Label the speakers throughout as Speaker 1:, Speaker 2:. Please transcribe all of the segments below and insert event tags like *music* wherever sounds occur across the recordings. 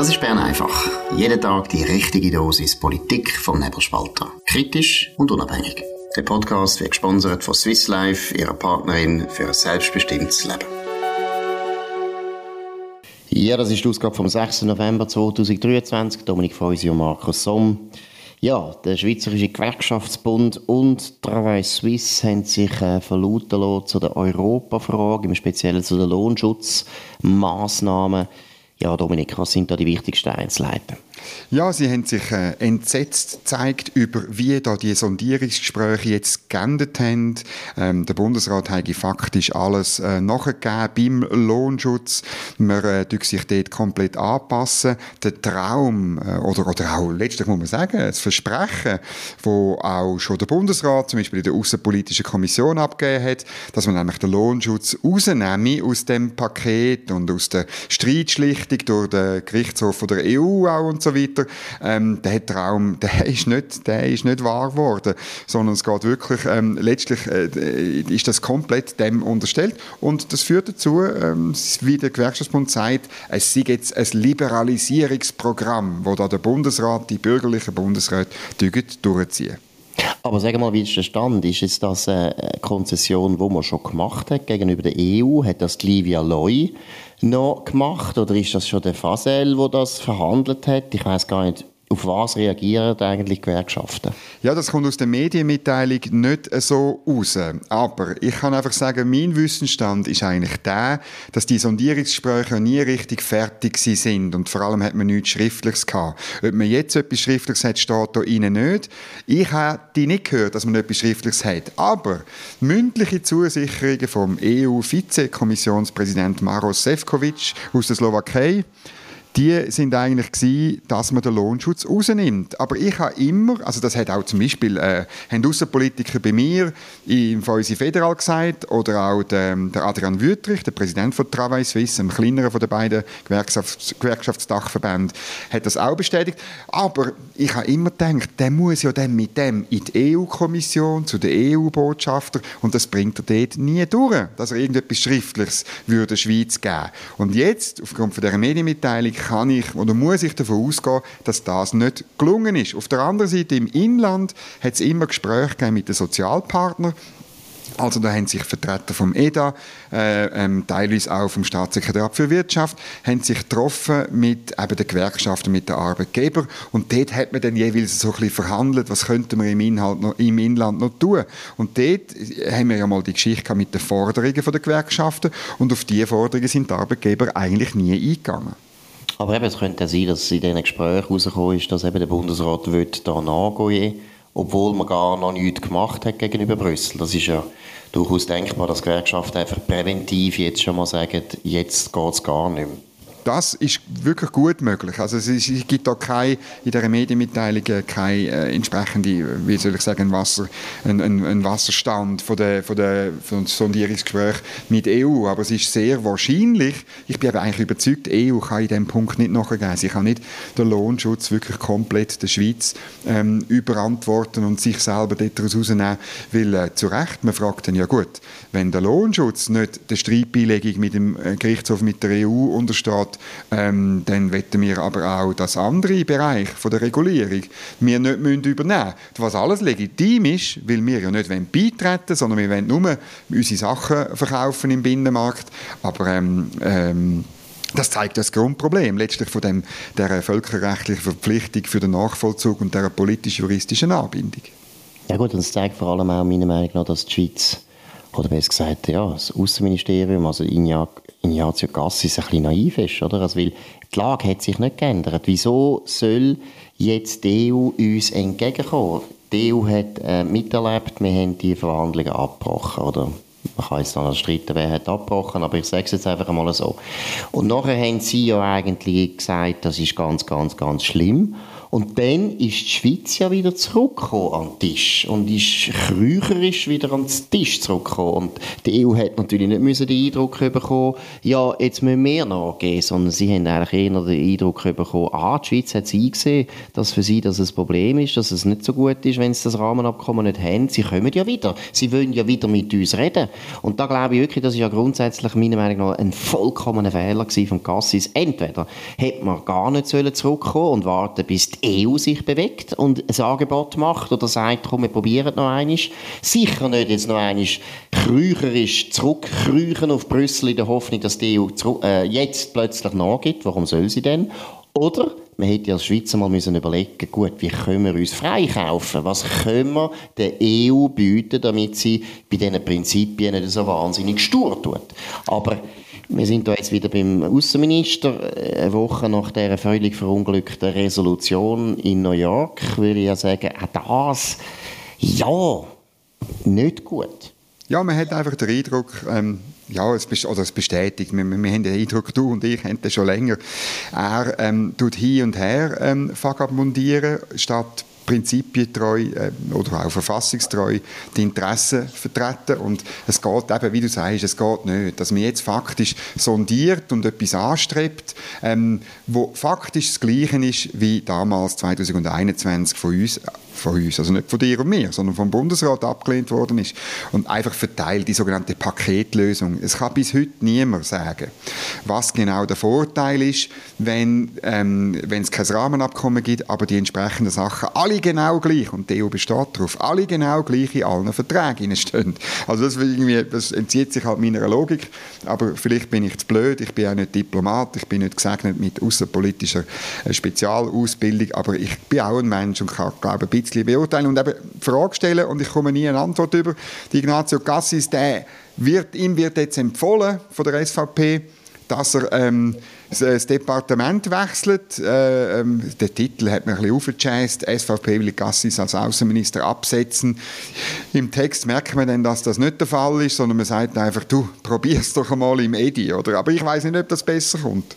Speaker 1: Das ist Bern einfach. Jeden Tag die richtige Dosis Politik vom Nebelspalter. Kritisch und unabhängig. Der Podcast wird gesponsert von Swiss Life, ihrer Partnerin für ein selbstbestimmtes Leben. Ja, das ist die Ausgabe vom 6. November 2023. Dominik Feusi und Markus Somm. Ja, der Schweizerische Gewerkschaftsbund und Travail Suisse haben sich äh, verlauten lassen zu der Europafrage, im Speziellen zu den Lohnschutzmaßnahmen. Ja, Dominik, was sind da die wichtigsten Einzelheiten?
Speaker 2: Ja, sie haben sich äh, entsetzt gezeigt über, wie da die Sondierungsgespräche jetzt geendet haben. Ähm, der Bundesrat hat faktisch alles äh, nachgegeben beim Lohnschutz. Man äh, sich dort komplett anpassen. Der Traum, äh, oder, oder auch letztlich muss man sagen, das Versprechen, wo auch schon der Bundesrat zum Beispiel in der Außenpolitischen Kommission abgegeben hat, dass man nämlich den Lohnschutz rausnehme aus dem Paket und aus der Streitschlichtung durch den Gerichtshof der EU auch und so so weiter, ähm, der Traum, der *laughs* ist nicht, der ist nicht wahr geworden, sondern es geht wirklich, ähm, letztlich äh, ist das komplett dem unterstellt und das führt dazu, ähm, wie der Gewerkschaftsbund sagt, es sei jetzt ein Liberalisierungsprogramm, wo da der Bundesrat, die bürgerlichen Bundesräte durchziehen.
Speaker 1: Aber sag mal, wie ist der Stand? Ist es das eine Konzession, die man schon gemacht hat gegenüber der EU? Hat das die Livia Loy noch gemacht oder ist das schon der Fasel, wo das verhandelt hat? Ich weiß gar nicht, auf was reagieren eigentlich Gewerkschaften?
Speaker 2: Ja, das kommt aus der Medienmitteilung nicht so raus. Aber ich kann einfach sagen, mein Wissensstand ist eigentlich der, dass die Sondierungsgespräche nie richtig fertig sind und vor allem hat man nichts Schriftliches gehabt. Ob man jetzt etwas Schriftliches hat, steht da Ihnen nicht. Ich habe die nicht gehört, dass man etwas Schriftliches hat. Aber mündliche Zusicherungen vom EU-Vizekommissionspräsident Maros Sefcovic aus der Slowakei, die sind eigentlich gewesen, dass man den Lohnschutz rausnimmt. Aber ich habe immer, also das hat auch zum Beispiel, äh, Außenpolitiker bei mir im Feusi Federal gesagt oder auch der, der Adrian Wüttrich, der Präsident von Travail Suisse, einem kleineren von den beiden Gewerkschafts Gewerkschaftsdachverbänden, hat das auch bestätigt. Aber ich habe immer gedacht, der muss ja dann mit dem in die EU-Kommission, zu den EU-Botschafter und das bringt er dort nie durch, dass er irgendetwas Schriftliches würde der Schweiz geben. Und jetzt, aufgrund von dieser Medienmitteilung, kann ich oder muss ich davon ausgehen, dass das nicht gelungen ist. Auf der anderen Seite im Inland hat es immer Gespräche mit den Sozialpartnern. Also da haben sich Vertreter vom EDA, äh, ähm, teilweise auch vom Staatssekretariat für Wirtschaft, haben sich getroffen mit eben den Gewerkschaften, mit den Arbeitgebern und dort hat man dann jeweils so ein bisschen verhandelt, was könnte man im, Inhalt noch, im Inland noch tun. Und dort haben wir ja mal die Geschichte mit den Forderungen der Gewerkschaften und auf diese Forderungen sind die Arbeitgeber eigentlich nie eingegangen.
Speaker 1: Aber eben, es könnte sein, dass in diesen Gesprächen herausgekommen ist, dass eben der Bundesrat da nachgehen obwohl man gar noch nichts gemacht hat gegenüber Brüssel. Das ist ja durchaus denkbar, dass Gewerkschaften einfach präventiv jetzt schon mal sagen, jetzt geht es gar nicht mehr
Speaker 2: das ist wirklich gut möglich. Also es, ist, es gibt da keine, in dieser Medienmitteilung keine äh, entsprechende, wie soll ich sagen, Wasser, ein, ein, ein Wasserstand von der, von der von Sondierungsgespräch mit EU. Aber es ist sehr wahrscheinlich, ich bin aber eigentlich überzeugt, EU kann in diesem Punkt nicht nachgeben. Sie kann nicht den Lohnschutz wirklich komplett der Schweiz ähm, überantworten und sich selber daraus rausnehmen, weil äh, zu Recht, man fragt dann, ja gut, wenn der Lohnschutz nicht der Streitbeilegung mit dem äh, Gerichtshof mit der EU untersteht, ähm, dann wetten wir aber auch das andere Bereich von der Regulierung wir nicht müssen übernehmen. Was alles legitim ist, weil wir ja nicht beitreten sondern wir wollen nur unsere Sachen verkaufen im Binnenmarkt. Aber ähm, ähm, das zeigt das Grundproblem letztlich von dem, der völkerrechtlichen Verpflichtung für den Nachvollzug und der politisch-juristischen Anbindung.
Speaker 1: Ja gut, und es zeigt vor allem auch meiner Meinung nach, dass die Schweiz oder besser gesagt, ja, das Außenministerium, also Ignazio Gassis, ein bisschen naiv ist, oder? Also, weil die Lage hat sich nicht geändert. Wieso soll jetzt die EU uns entgegenkommen? Die EU hat äh, miterlebt, wir haben die Verhandlungen abgebrochen, oder? Man kann jetzt noch streiten, wer hat abgebrochen, aber ich sage es jetzt einfach einmal so. Und nachher haben sie ja eigentlich gesagt, das ist ganz, ganz, ganz schlimm. Und dann ist die Schweiz ja wieder zurückgekommen an den Tisch und ist krücherisch wieder an den Tisch zurückgekommen. Und die EU hat natürlich nicht müssen den Eindruck bekommen, ja, jetzt müssen wir nachgehen, sondern sie haben eigentlich eher den Eindruck bekommen, ah, die Schweiz hat sie eingesehen, dass für sie das ein Problem ist, dass es nicht so gut ist, wenn sie das Rahmenabkommen nicht haben. Sie kommen ja wieder. Sie wollen ja wieder mit uns reden. Und da glaube ich wirklich, das ist ja grundsätzlich meiner Meinung nach ein vollkommener Fehler von Cassis. Entweder hätte man gar nicht zurückkommen und warten, bis die EU sich bewegt und ein Angebot macht oder sagt, komm, wir probieren noch einmal. Sicher nicht jetzt noch einmal krücherisch zurückkrüchen auf Brüssel in der Hoffnung, dass die EU äh, jetzt plötzlich nachgibt. Warum soll sie denn? Oder man hätte als Schweizer mal müssen überlegen, gut, wie können wir uns freikaufen? Was können wir der EU bieten, damit sie bei diesen Prinzipien nicht so wahnsinnig stur tut? Aber wir sind da jetzt wieder beim Außenminister, äh, eine Woche nach der völlig verunglückten Resolution in New York, würde ich ja sagen, auch das, ja, nicht gut.
Speaker 2: Ja, man hat einfach den Eindruck, ähm, ja, es, oder es bestätigt, wir, wir, haben den Eindruck, du und ich haben das schon länger, er ähm, tut hin und her ähm, vagabundieren, statt prinzipientreu äh, oder auch verfassungstreu die Interessen vertreten. Und es geht eben, wie du sagst, es geht nicht, dass man jetzt faktisch sondiert und etwas anstrebt, ähm, wo faktisch das Gleiche ist wie damals 2021 von uns von uns, also nicht von dir und mir, sondern vom Bundesrat abgelehnt worden ist und einfach verteilt, die sogenannte Paketlösung. Es kann bis heute niemand sagen, was genau der Vorteil ist, wenn, ähm, wenn es kein Rahmenabkommen gibt, aber die entsprechenden Sachen alle genau gleich, und die EU besteht darauf, alle genau gleich in allen Verträgen stehen. Also das, irgendwie, das entzieht sich halt meiner Logik, aber vielleicht bin ich zu blöd, ich bin auch nicht Diplomat, ich bin nicht gesegnet mit außenpolitischer äh, Spezialausbildung, aber ich bin auch ein Mensch und kann, glaube ich, bisschen beurteilen und eben Frage stellen und ich komme nie eine Antwort über. Die Ignazio Cassis, der wird, ihm wird jetzt empfohlen von der SVP, dass er ähm, das Departement wechselt. Äh, ähm, der Titel hat mir ein bisschen aufgechased. SVP will Cassis als Außenminister absetzen. Im Text merkt man dann, dass das nicht der Fall ist, sondern man sagt einfach, du, probier's doch einmal im Edi. Oder? Aber ich weiß nicht, ob das besser kommt.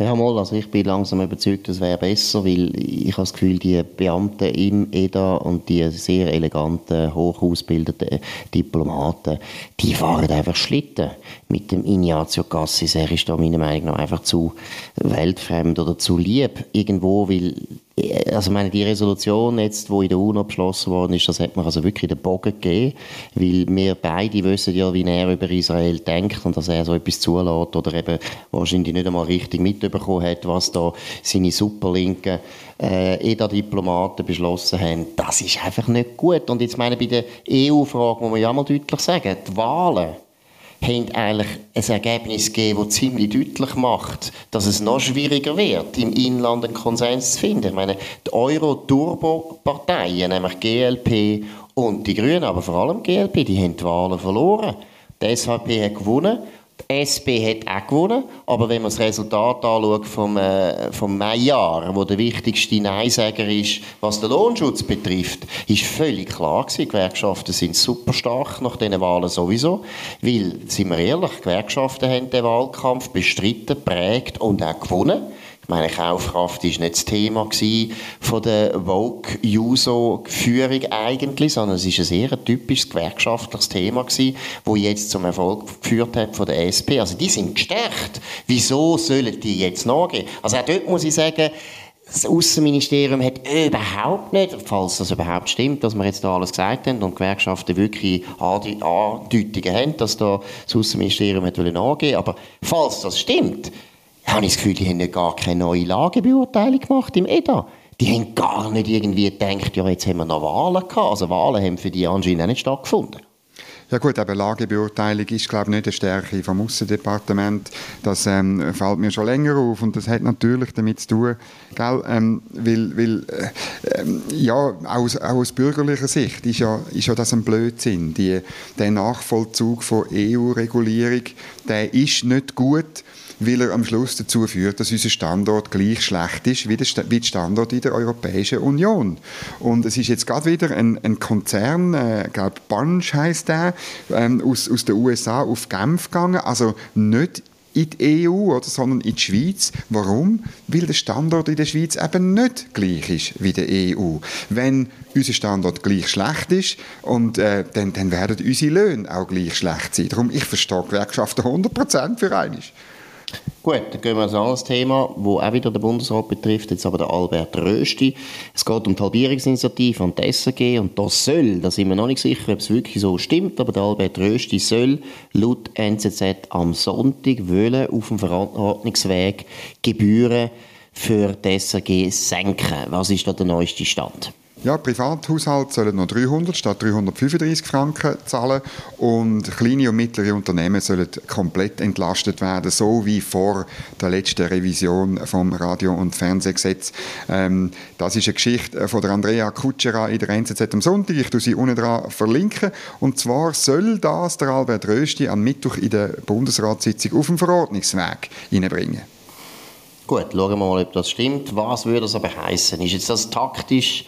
Speaker 1: Ja, mal, also ich bin langsam überzeugt, das wäre besser, weil ich habe das Gefühl, die Beamten im EDA und die sehr eleganten, hoch ausgebildeten Diplomaten, die fahren einfach Schlitten mit dem Ignazio Cassis. Er ist da meiner Meinung nach einfach zu weltfremd oder zu lieb irgendwo, weil also meine, die Resolution jetzt, wo in der UNO beschlossen worden ist, das hat man also wirklich den Bogen gegeben, weil wir beide wissen ja, wie er über Israel denkt und dass er so etwas zulässt oder eben wahrscheinlich nicht einmal richtig mitbekommen hat, was da seine superlinken äh, EDA-Diplomaten beschlossen haben. Das ist einfach nicht gut. Und jetzt meine, bei der EU-Frage muss man ja mal deutlich sagen, die Wahlen haben eigentlich ein Ergebnis gegeben, das ziemlich deutlich macht, dass es noch schwieriger wird, im Inland einen Konsens zu finden. Ich meine, die Euro-Turbo-Parteien, nämlich GLP und die Grünen, aber vor allem GLP, die haben die Wahlen verloren. Die SVP hat gewonnen die SP hat auch gewonnen, aber wenn man das Resultat anschaut vom, äh, vom Mai-Jahr, wo der wichtigste Neinsäger ist, was den Lohnschutz betrifft, ist völlig klar gewesen, die Gewerkschaften sind super stark nach diesen Wahlen sowieso, weil, sind wir ehrlich, Gewerkschaften haben den Wahlkampf bestritten, prägt und auch gewonnen meine, Kaufkraft ist nicht das Thema von der Vogue-Juso-Führung eigentlich, sondern es ist ein sehr typisches gewerkschaftliches Thema gewesen, wo jetzt zum Erfolg geführt hat von der SP. Also die sind gestärkt. Wieso sollen die jetzt nachgehen? Also auch dort muss ich sagen, das Außenministerium hat überhaupt nicht, falls das überhaupt stimmt, dass wir jetzt da alles gesagt haben und die Gewerkschaften wirklich Andeutungen haben, dass da das Außenministerium hat angehen aber falls das stimmt, habe ich das Gefühl, die haben gar keine neue Lagebeurteilung gemacht im EDA. Die haben gar nicht irgendwie gedacht, ja, jetzt haben wir noch Wahlen gehabt. Also Wahlen haben für die anscheinend auch nicht stattgefunden.
Speaker 2: Ja gut, aber Lagebeurteilung ist, glaube ich, nicht eine Stärke vom Aussendepartement. Das ähm, fällt mir schon länger auf und das hat natürlich damit zu tun, gell, ähm, weil, weil äh, ähm, ja, aus, auch aus bürgerlicher Sicht ist ja, ist ja das ein Blödsinn. Die, der Nachvollzug von EU-Regulierung, der ist nicht gut weil er am Schluss dazu führt, dass unser Standort gleich schlecht ist wie der, Standort in der Europäischen Union. Und es ist jetzt gerade wieder ein, ein Konzern, äh, glaube Bunch heisst der, ähm, aus, aus den USA auf Genf gegangen, also nicht in die EU, oder, sondern in die Schweiz. Warum? Weil der Standort in der Schweiz eben nicht gleich ist wie der EU. Wenn unser Standort gleich schlecht ist, und, äh, dann, dann werden unsere Löhne auch gleich schlecht sein. Darum, ich verstehe Gewerkschaften 100% für einmal.
Speaker 1: Gut, dann gehen wir zu ein anderes Thema, das auch wieder den Bundesrat betrifft, jetzt aber der Albert Rösti. Es geht um die Halbierungsinitiative und die SRG und das soll, da sind wir noch nicht sicher, ob es wirklich so stimmt, aber der Albert Rösti soll laut NZZ am Sonntag wollen auf dem Verordnungsweg Gebühren für die SRG senken. Was ist da der neueste Stand?
Speaker 2: Ja, Privathaushalte sollen noch 300 statt 335 Franken zahlen und kleine und mittlere Unternehmen sollen komplett entlastet werden, so wie vor der letzten Revision vom Radio- und Fernsehgesetz. Ähm, das ist eine Geschichte von der Andrea Kutschera in der NZZ am Sonntag. Ich tue sie unten dran verlinken. Und zwar soll das der Albert Rösti am Mittwoch in der Bundesratssitzung auf dem Verordnungsweg hineinbringen.
Speaker 1: Gut, schauen wir mal, ob das stimmt. Was würde das aber heißen? Ist jetzt das taktisch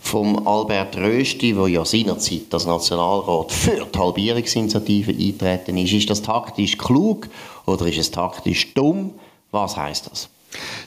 Speaker 1: vom Albert Rösti, der ja seinerzeit als Nationalrat für die Halbierungsinitiative eintreten ist. Ist das taktisch klug oder ist es taktisch dumm? Was heißt das?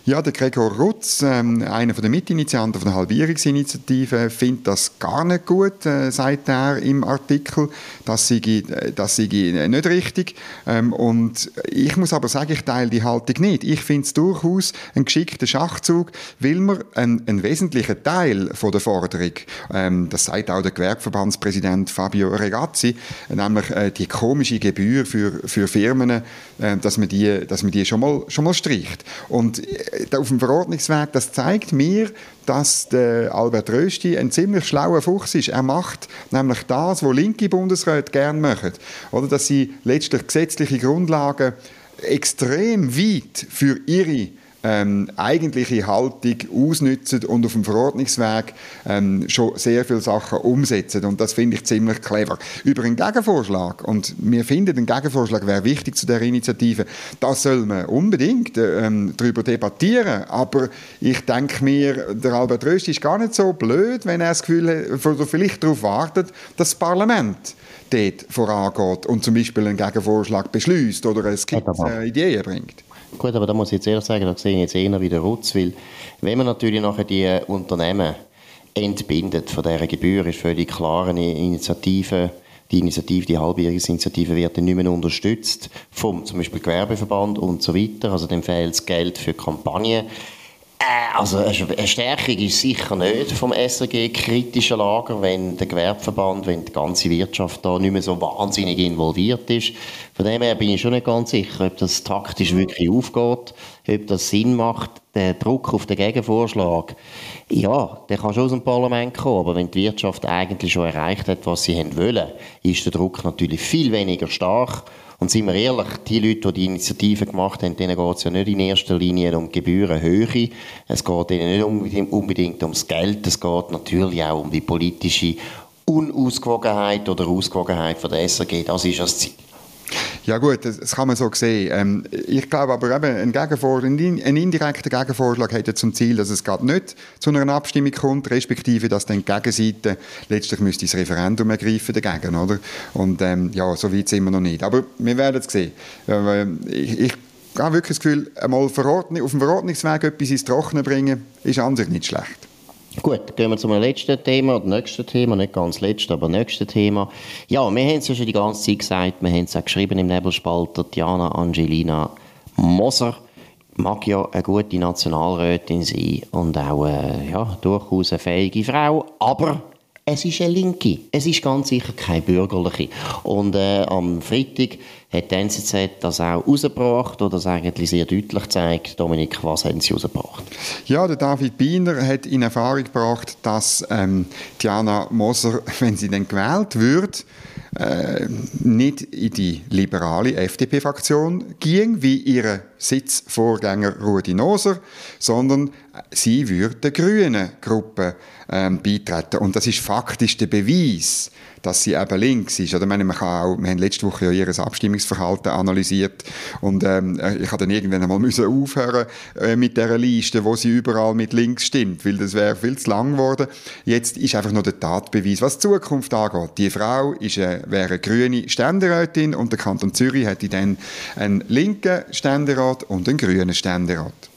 Speaker 2: Ja, der Gregor Rutz, ähm, einer der Mitinitianten von der Halbierungsinitiative, findet das gar nicht gut, äh, sagt er im Artikel. Das sei, äh, das sei nicht richtig. Ähm, und ich muss aber sagen, ich teile die Haltung nicht. Ich finde es durchaus ein geschickter Schachzug, weil man einen, einen wesentlichen Teil von der Forderung, ähm, das sagt auch der Gewerbeverbandspräsident Fabio Regazzi, nämlich äh, die komische Gebühr für, für Firmen, äh, dass, man die, dass man die schon mal, schon mal streicht. Und äh, auf dem Verordnungsweg, das zeigt mir, dass der Albert Rösti ein ziemlich schlauer Fuchs ist. Er macht nämlich das, was linke Bundesräte gerne machen. Oder dass sie letztlich gesetzliche Grundlagen extrem weit für ihre ähm, eigentliche Haltung ausnützen und auf dem Verordnungsweg ähm, schon sehr viele Sachen umsetzen. Und das finde ich ziemlich clever. Über einen Gegenvorschlag, und wir finden, ein Gegenvorschlag wäre wichtig zu der Initiative, das soll man unbedingt ähm, darüber debattieren. Aber ich denke mir, der Albert Rösti ist gar nicht so blöd, wenn er das Gefühl hat, oder vielleicht darauf wartet, dass das Parlament dort vorangeht und zum Beispiel einen Gegenvorschlag beschließt oder eine Skizze, äh, Ideen bringt.
Speaker 1: Gut, aber da muss ich jetzt ehrlich sagen, da sehe ich jetzt eher wieder Rutz, weil wenn man natürlich nachher die Unternehmen entbindet von dieser Gebühr, ist völlig klar, eine Initiative, die Initiative, die Halbjährigkeitsinitiative wird dann nicht mehr unterstützt vom zum Beispiel Gewerbeverband und so weiter, also dann fehlt das Geld für Kampagnen. Äh, also eine Stärkung ist sicher nicht vom SRG kritischer Lager, wenn der Gewerbeverband, wenn die ganze Wirtschaft da nicht mehr so wahnsinnig involviert ist. Von dem her bin ich schon nicht ganz sicher, ob das taktisch wirklich aufgeht, ob das Sinn macht. Der Druck auf den Gegenvorschlag, ja, der kann schon aus dem Parlament kommen, aber wenn die Wirtschaft eigentlich schon erreicht hat, was sie wollen, ist der Druck natürlich viel weniger stark. Und sind wir ehrlich, die Leute, die die Initiative gemacht haben, denen geht es ja nicht in erster Linie um Gebührenhöhe. Es geht ihnen nicht unbedingt, unbedingt ums Geld. Es geht natürlich auch um die politische Unausgewogenheit oder Ausgewogenheit von der SRG. Das ist das Ziel.
Speaker 2: Ja gut, das, das, kann man so sehen. Ähm, ich glaube aber eben, ein, Gegenvorschlag, ein indirekter Gegenvorschlag hätte zum Ziel, dass es gerade nicht zu einer Abstimmung kommt, respektive, dass dann die Gegenseite letztlich müsste das Referendum ergreifen dagegen, oder? Und ähm, ja, so weit sind wir noch nicht. Aber wir werden es sehen. Äh, ich, ich habe wirklich das Gefühl, einmal auf dem Verordnungsweg etwas ins Trockene bringen, ist an sich nicht schlecht.
Speaker 1: Gut, gehen wir zum letzten Thema, oder nächsten Thema, nicht ganz letztes, aber nächstes Thema. Ja, wir haben es ja schon die ganze Zeit gesagt, wir haben es auch geschrieben im Nebelspalter, Diana Angelina Moser mag ja eine gute Nationalrätin sein und auch äh, ja, durchaus eine fähige Frau, aber es ist eine Linke. Es ist ganz sicher keine bürgerliche. Und äh, am Freitag hat die NZZ das auch rausgebracht, oder das eigentlich sehr deutlich zeigt. Dominik, was haben sie rausgebracht?
Speaker 2: Ja, der David Biener hat in Erfahrung gebracht, dass ähm, Diana Moser, *laughs* wenn sie dann gewählt wird, äh, nicht in die liberale FDP-Fraktion ging, wie ihre Sitzvorgänger Rudi Noser, sondern sie würde der grünen Gruppe ähm, beitreten. Und das ist faktisch der Beweis, dass sie eben links ist. Oder meine, man kann auch, wir haben letzte Woche ja ihr Abstimmungsverhalten analysiert und ähm, äh, ich habe dann irgendwann einmal *laughs* müssen aufhören äh, mit dieser Liste, wo sie überall mit links stimmt, weil das wäre viel zu lang geworden. Jetzt ist einfach nur der Tatbeweis, was die Zukunft angeht. Die Frau ist, äh, wäre eine grüne Ständerätin und der Kanton Zürich hätte dann einen linken Ständerat und einen grünen Ständerat.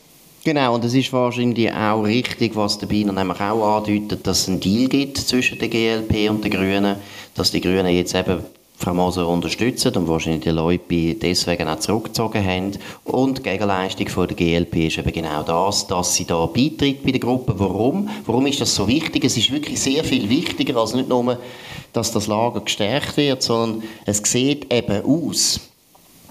Speaker 1: Genau, und es ist wahrscheinlich auch richtig, was der Biner nämlich auch andeutet, dass es einen Deal gibt zwischen der GLP und den Grünen, dass die Grünen jetzt eben Frau Moser unterstützen und wahrscheinlich die Leute deswegen auch zurückgezogen haben. Und die Gegenleistung von der GLP ist eben genau das, dass sie da beitritt bei der Gruppe. Warum? Warum ist das so wichtig? Es ist wirklich sehr viel wichtiger als nicht nur, dass das Lager gestärkt wird, sondern es sieht eben aus,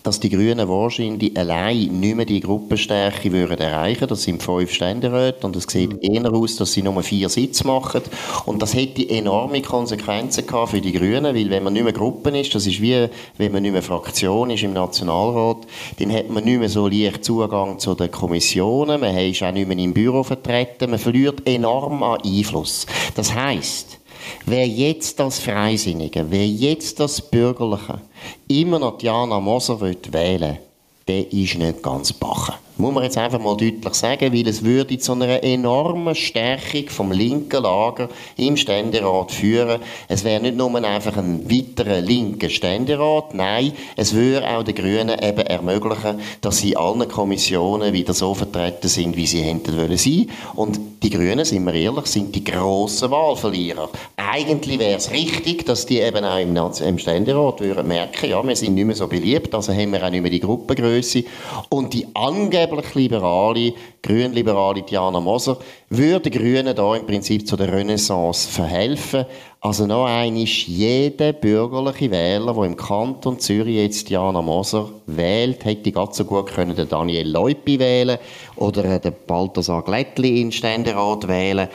Speaker 1: dass die Grünen wahrscheinlich allein nicht mehr die Gruppenstärke würden erreichen Das sind fünf Ständeräte und es sieht mhm. eher aus, dass sie nur vier Sitze machen. Und das hätte enorme Konsequenzen gehabt für die Grünen, weil wenn man nicht mehr Gruppen ist, das ist wie wenn man nicht mehr Fraktion ist im Nationalrat, dann hat man nicht mehr so leicht Zugang zu den Kommissionen, man ist auch nicht mehr im Büro vertreten, man verliert enorm an Einfluss. Das heißt, Wer jetzt das Freisinnige, wer jetzt das Bürgerliche immer noch Diana Moser wählen will, der ist nicht ganz bachen. Muss man jetzt einfach mal deutlich sagen, weil es würde zu einer enormen Stärkung vom linken Lager im Ständerat führen. Es wäre nicht nur einfach ein weiterer linker Ständerat, nein, es würde auch den Grünen eben ermöglichen, dass sie allen Kommissionen wieder so vertreten sind, wie sie hätten wollen sein. Und die Grünen, sind wir ehrlich, sind die grossen Wahlverlierer. Eigentlich wäre es richtig, dass die eben auch im, im Ständerat würden merken, ja, wir sind nicht mehr so beliebt, also haben wir auch nicht mehr die Gruppengröße. Und die angeblich angeblich liberale, grünliberale Diana Moser, würde Grünen da im Prinzip zu der Renaissance verhelfen. Also noch einmal, jeder bürgerliche Wähler, der im Kanton Zürich jetzt Diana Moser wählt, hätte ganz so gut können den Daniel Leupi wählen oder den Balthasar Glättli in Ständerat wählen.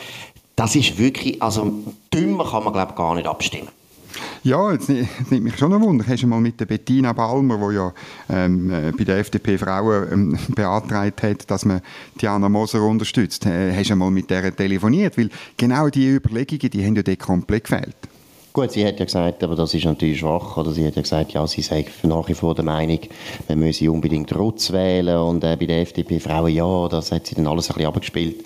Speaker 1: Das ist wirklich, also dümmer kann man glaube ich gar nicht abstimmen.
Speaker 2: Ja, jetzt, nimmt mich schon ein Wunder. Hast du mal mit der Bettina Balmer, die ja ähm, äh, bei der FDP Frauen ähm, *laughs* beantragt hat, dass man Diana Moser unterstützt, äh, hast du mal mit der telefoniert? Weil genau diese Überlegungen, die haben ja dort komplett gefehlt.
Speaker 1: Gut, sie hat ja gesagt, aber das ist natürlich schwach, oder sie hat ja gesagt, ja, sie sei nach wie vor der Meinung, man müsse unbedingt Rutz wählen und äh, bei der FDP Frauen ja, das hat sie dann alles ein bisschen abgespielt.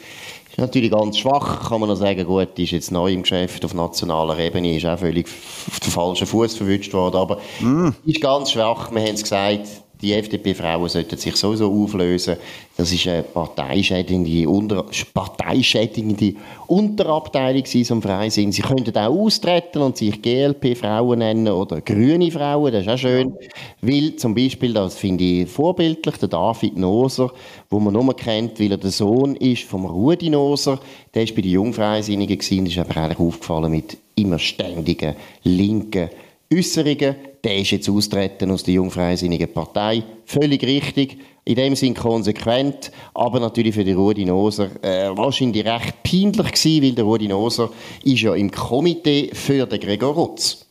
Speaker 1: Ist natürlich ganz schwach, kann man noch sagen, gut, ist jetzt neu im Geschäft auf nationaler Ebene, ist auch völlig auf den falschen Fuß verwünscht worden, aber mm. ist ganz schwach, wir haben es gesagt, die FDP-Frauen sollten sich sowieso auflösen. Das ist eine parteischädigende, unter, parteischädigende Unterabteilung vom Freisinn. Sie könnten auch austreten und sich GLP-Frauen nennen oder grüne Frauen, das ist auch schön. Weil zum Beispiel, das finde ich vorbildlich, der David Noser, wo man nur kennt, weil er der Sohn ist vom Rudi Noser, der war bei den Jungfreisinnigen und ist aber aufgefallen mit immer ständigen linken Äußerungen der ist jetzt austreten aus der Jungfreisinnigen Partei. Völlig richtig, in dem Sinn konsequent, aber natürlich für die Rudi Noser äh, wahrscheinlich recht peinlich gewesen, weil der Rudi Noser ist ja im Komitee für den Gregor Rutz.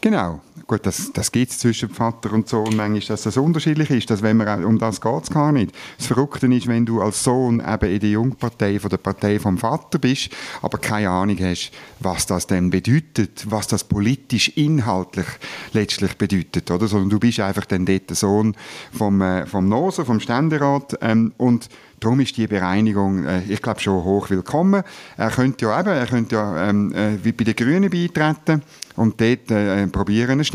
Speaker 2: Genau. Gut, das, das gibt es zwischen Vater und Sohn manchmal, dass das unterschiedlich ist. Dass wenn man, um das geht es gar nicht. Das Verrückte ist, wenn du als Sohn eben in der Jungpartei von der Partei vom Vater bist, aber keine Ahnung hast, was das denn bedeutet, was das politisch, inhaltlich letztlich bedeutet. Oder? Sondern du bist einfach dann dort der Sohn vom, äh, vom Noser, vom Ständerat ähm, und Darum ist die Bereinigung, äh, ich glaube, schon hoch willkommen. Er könnte ja eben, er könnte ja ähm, äh, wie bei den Grünen beitreten und dort äh, probieren, eine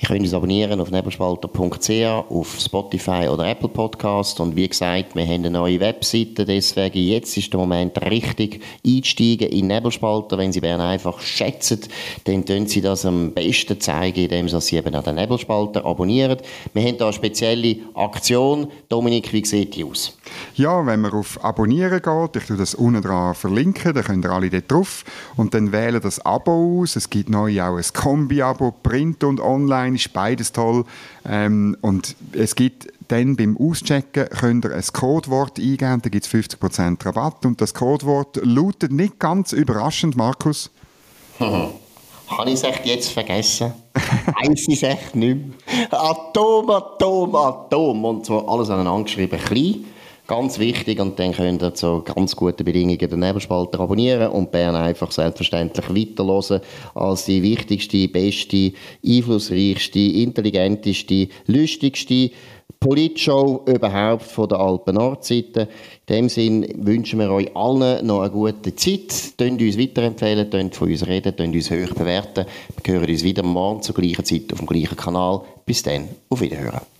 Speaker 2: anzulegen. Die warten sicher nur auf ihn.
Speaker 1: Gut. Ich würde sagen, das war es von Bern einfach an dem 6. November 2023. Dominik Freusi und Markus Somm. Ihr könnt uns abonnieren auf nebelspalter.ch, auf Spotify oder Apple Podcast. Und wie gesagt, wir haben eine neue Webseite, deswegen jetzt ist der Moment richtig einsteigen in Nebelspalter. Wenn Sie Bern einfach schätzen, dann können Sie das am besten zeigen, indem Sie eben an den Nebelspalter abonnieren. Wir haben da eine spezielle Aktion. Dominik, wie sieht die aus?
Speaker 2: Ja, wenn man auf Abonnieren geht, ich tue das unten dran verlinken, dann könnt ihr alle dort drauf und dann wählen das Abo aus. Es gibt neu auch ein Kombi-Abo, Print und Online, ist beides toll. Ähm, und es gibt dann beim Auschecken könnt ihr ein Codewort eingeben, da gibt es 50% Rabatt und das Codewort lautet nicht ganz überraschend, Markus. *laughs*
Speaker 1: Habe ich es echt jetzt vergessen? *laughs* Weiss ich es echt nicht mehr? Atom, Atom, Atom. Und zwar alles aneinander geschrieben, klein. Ganz wichtig, und dann könnt ihr zu ganz guten Bedingungen den Nebelspalter abonnieren und Bern einfach selbstverständlich weiterhören als die wichtigste, beste, einflussreichste, intelligenteste, lustigste Politshow überhaupt von der Alpen Nordseite. In dem Sinn wünschen wir euch allen noch eine gute Zeit. Tönt uns weiterempfehlen, tönt von uns reden, tönt uns hoch bewerten. Wir hören uns wieder morgen zur gleichen Zeit auf dem gleichen Kanal. Bis dann, auf Wiederhören.